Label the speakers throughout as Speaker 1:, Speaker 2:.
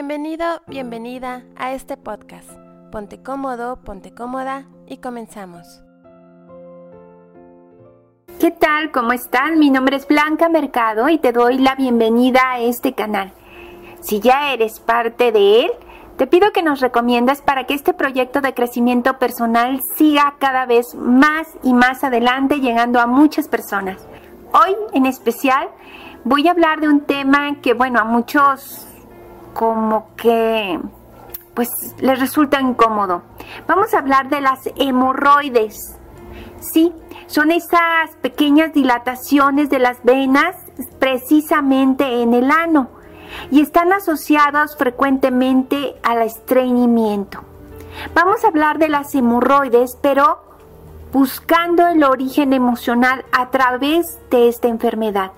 Speaker 1: Bienvenido, bienvenida a este podcast. Ponte cómodo, ponte cómoda y comenzamos.
Speaker 2: ¿Qué tal? ¿Cómo están? Mi nombre es Blanca Mercado y te doy la bienvenida a este canal. Si ya eres parte de él, te pido que nos recomiendas para que este proyecto de crecimiento personal siga cada vez más y más adelante llegando a muchas personas. Hoy en especial voy a hablar de un tema que, bueno, a muchos como que pues les resulta incómodo. Vamos a hablar de las hemorroides. Sí, son esas pequeñas dilataciones de las venas precisamente en el ano y están asociadas frecuentemente al estreñimiento. Vamos a hablar de las hemorroides, pero buscando el origen emocional a través de esta enfermedad.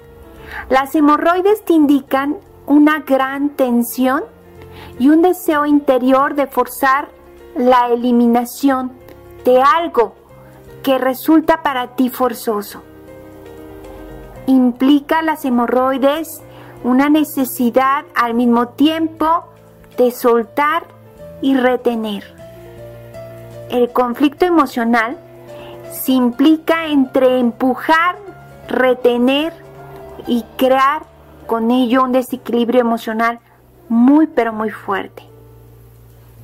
Speaker 2: Las hemorroides te indican una gran tensión y un deseo interior de forzar la eliminación de algo que resulta para ti forzoso. Implica las hemorroides una necesidad al mismo tiempo de soltar y retener. El conflicto emocional se implica entre empujar, retener y crear con ello un desequilibrio emocional muy pero muy fuerte.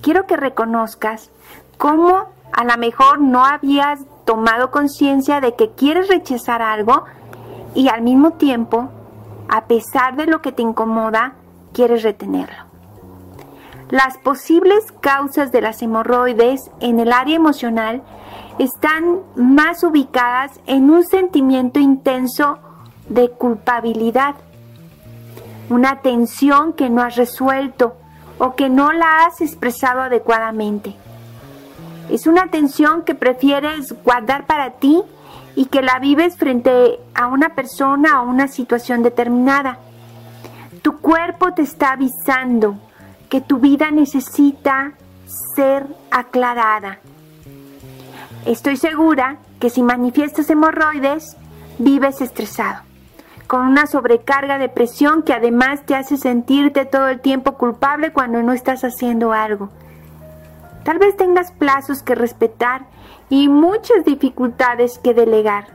Speaker 2: Quiero que reconozcas cómo a lo mejor no habías tomado conciencia de que quieres rechazar algo y al mismo tiempo, a pesar de lo que te incomoda, quieres retenerlo. Las posibles causas de las hemorroides en el área emocional están más ubicadas en un sentimiento intenso de culpabilidad una tensión que no has resuelto o que no la has expresado adecuadamente. Es una tensión que prefieres guardar para ti y que la vives frente a una persona o una situación determinada. Tu cuerpo te está avisando que tu vida necesita ser aclarada. Estoy segura que si manifiestas hemorroides, vives estresado con una sobrecarga de presión que además te hace sentirte todo el tiempo culpable cuando no estás haciendo algo. Tal vez tengas plazos que respetar y muchas dificultades que delegar.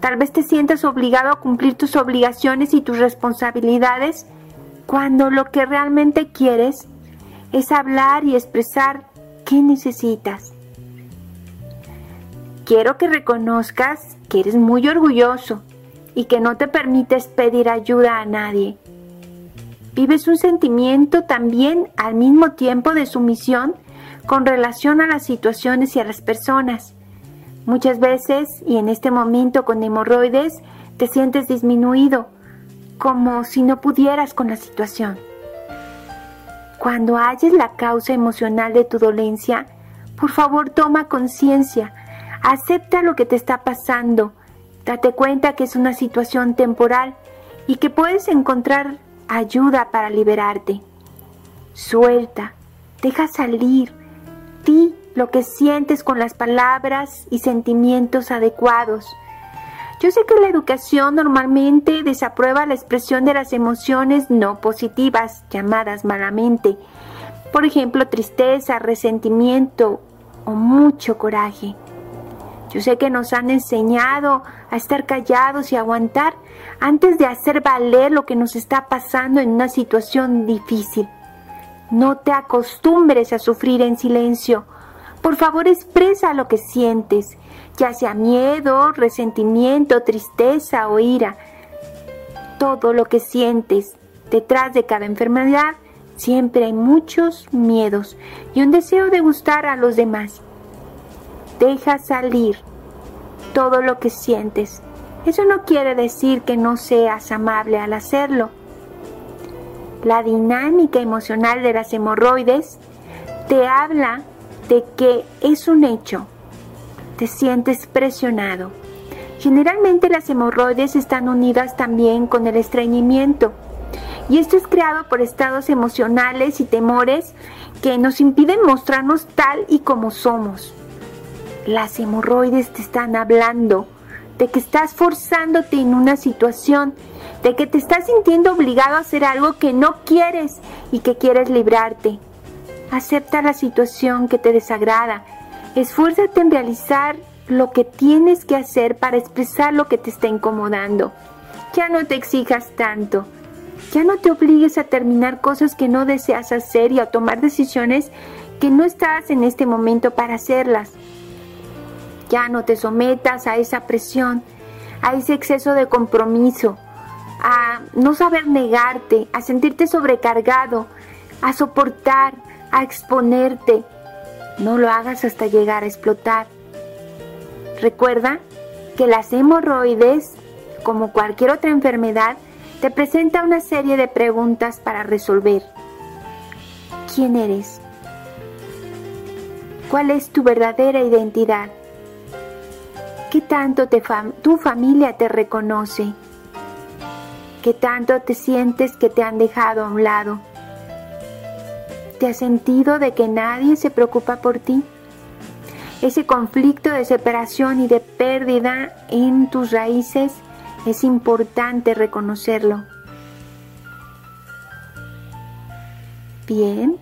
Speaker 2: Tal vez te sientas obligado a cumplir tus obligaciones y tus responsabilidades cuando lo que realmente quieres es hablar y expresar qué necesitas. Quiero que reconozcas que eres muy orgulloso y que no te permites pedir ayuda a nadie. Vives un sentimiento también al mismo tiempo de sumisión con relación a las situaciones y a las personas. Muchas veces, y en este momento con hemorroides, te sientes disminuido, como si no pudieras con la situación. Cuando halles la causa emocional de tu dolencia, por favor toma conciencia, acepta lo que te está pasando, Date cuenta que es una situación temporal y que puedes encontrar ayuda para liberarte. Suelta, deja salir, di lo que sientes con las palabras y sentimientos adecuados. Yo sé que la educación normalmente desaprueba la expresión de las emociones no positivas, llamadas malamente. Por ejemplo, tristeza, resentimiento o mucho coraje. Yo sé que nos han enseñado a estar callados y aguantar antes de hacer valer lo que nos está pasando en una situación difícil. No te acostumbres a sufrir en silencio. Por favor, expresa lo que sientes, ya sea miedo, resentimiento, tristeza o ira. Todo lo que sientes detrás de cada enfermedad, siempre hay muchos miedos y un deseo de gustar a los demás. Deja salir todo lo que sientes. Eso no quiere decir que no seas amable al hacerlo. La dinámica emocional de las hemorroides te habla de que es un hecho. Te sientes presionado. Generalmente las hemorroides están unidas también con el estreñimiento. Y esto es creado por estados emocionales y temores que nos impiden mostrarnos tal y como somos. Las hemorroides te están hablando de que estás forzándote en una situación de que te estás sintiendo obligado a hacer algo que no quieres y que quieres librarte. Acepta la situación que te desagrada. Esfuérzate en realizar lo que tienes que hacer para expresar lo que te está incomodando. Ya no te exijas tanto. Ya no te obligues a terminar cosas que no deseas hacer y a tomar decisiones que no estás en este momento para hacerlas. Ya no te sometas a esa presión, a ese exceso de compromiso, a no saber negarte, a sentirte sobrecargado, a soportar, a exponerte. No lo hagas hasta llegar a explotar. Recuerda que las hemorroides, como cualquier otra enfermedad, te presenta una serie de preguntas para resolver. ¿Quién eres? ¿Cuál es tu verdadera identidad? ¿Qué tanto tu familia te reconoce? ¿Qué tanto te sientes que te han dejado a un lado? ¿Te has sentido de que nadie se preocupa por ti? Ese conflicto de separación y de pérdida en tus raíces es importante reconocerlo. Bien,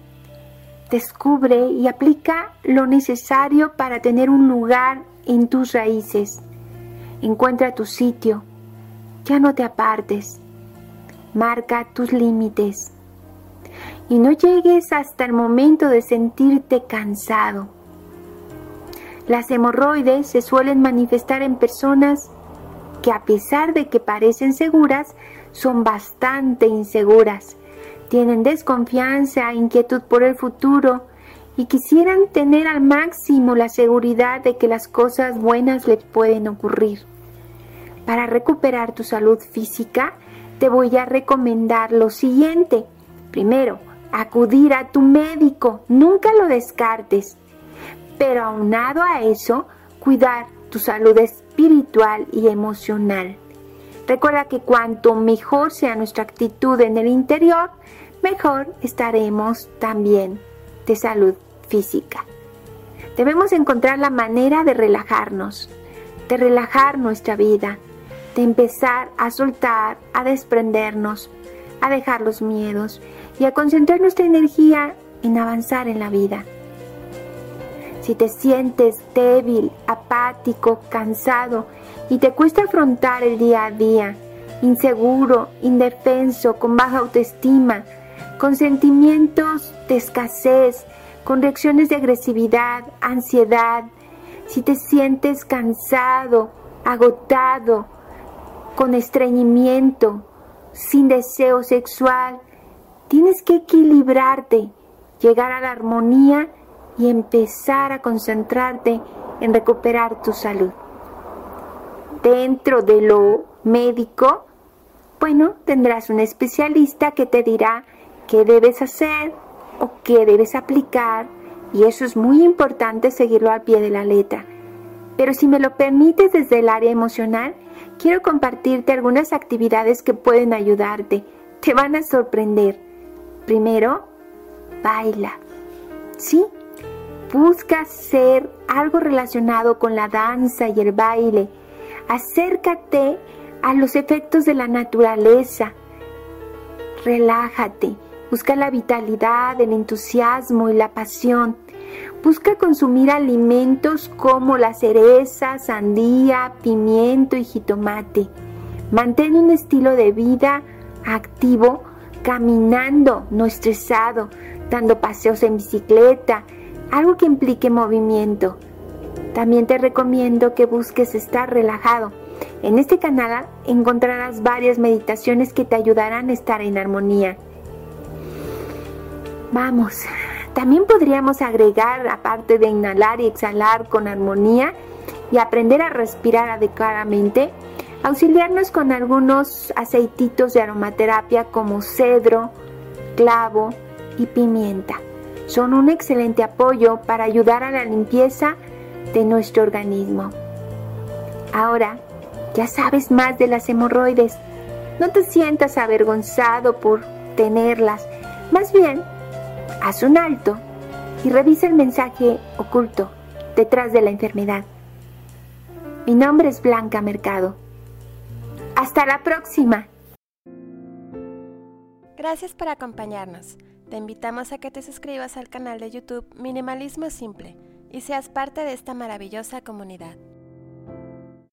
Speaker 2: descubre y aplica lo necesario para tener un lugar en tus raíces. Encuentra tu sitio. Ya no te apartes. Marca tus límites. Y no llegues hasta el momento de sentirte cansado. Las hemorroides se suelen manifestar en personas que a pesar de que parecen seguras, son bastante inseguras. Tienen desconfianza, inquietud por el futuro y quisieran tener al máximo la seguridad de que las cosas buenas les pueden ocurrir. Para recuperar tu salud física, te voy a recomendar lo siguiente. Primero, acudir a tu médico, nunca lo descartes pero aunado a eso, cuidar tu salud espiritual y emocional. Recuerda que cuanto mejor sea nuestra actitud en el interior, mejor estaremos también de salud física. Debemos encontrar la manera de relajarnos, de relajar nuestra vida, de empezar a soltar, a desprendernos, a dejar los miedos y a concentrar nuestra energía en avanzar en la vida. Si te sientes débil, apático, cansado y te cuesta afrontar el día a día, inseguro, indefenso, con baja autoestima, con sentimientos de escasez, con reacciones de agresividad, ansiedad, si te sientes cansado, agotado, con estreñimiento, sin deseo sexual, tienes que equilibrarte, llegar a la armonía y empezar a concentrarte en recuperar tu salud. Dentro de lo médico, bueno, tendrás un especialista que te dirá qué debes hacer o qué debes aplicar y eso es muy importante seguirlo al pie de la letra. Pero si me lo permites desde el área emocional, quiero compartirte algunas actividades que pueden ayudarte. Te van a sorprender. Primero, baila. ¿Sí? Busca hacer algo relacionado con la danza y el baile. Acércate a los efectos de la naturaleza. Relájate. Busca la vitalidad, el entusiasmo y la pasión. Busca consumir alimentos como la cereza, sandía, pimiento y jitomate. Mantén un estilo de vida activo, caminando, no estresado, dando paseos en bicicleta, algo que implique movimiento. También te recomiendo que busques estar relajado. En este canal encontrarás varias meditaciones que te ayudarán a estar en armonía. Vamos, también podríamos agregar, aparte de inhalar y exhalar con armonía y aprender a respirar adecuadamente, auxiliarnos con algunos aceititos de aromaterapia como cedro, clavo y pimienta son un excelente apoyo para ayudar a la limpieza de nuestro organismo. Ahora, ya sabes más de las hemorroides. No te sientas avergonzado por tenerlas. Más bien, haz un alto y revisa el mensaje oculto detrás de la enfermedad. Mi nombre es Blanca Mercado. Hasta la próxima.
Speaker 1: Gracias por acompañarnos. Te invitamos a que te suscribas al canal de YouTube Minimalismo Simple y seas parte de esta maravillosa comunidad.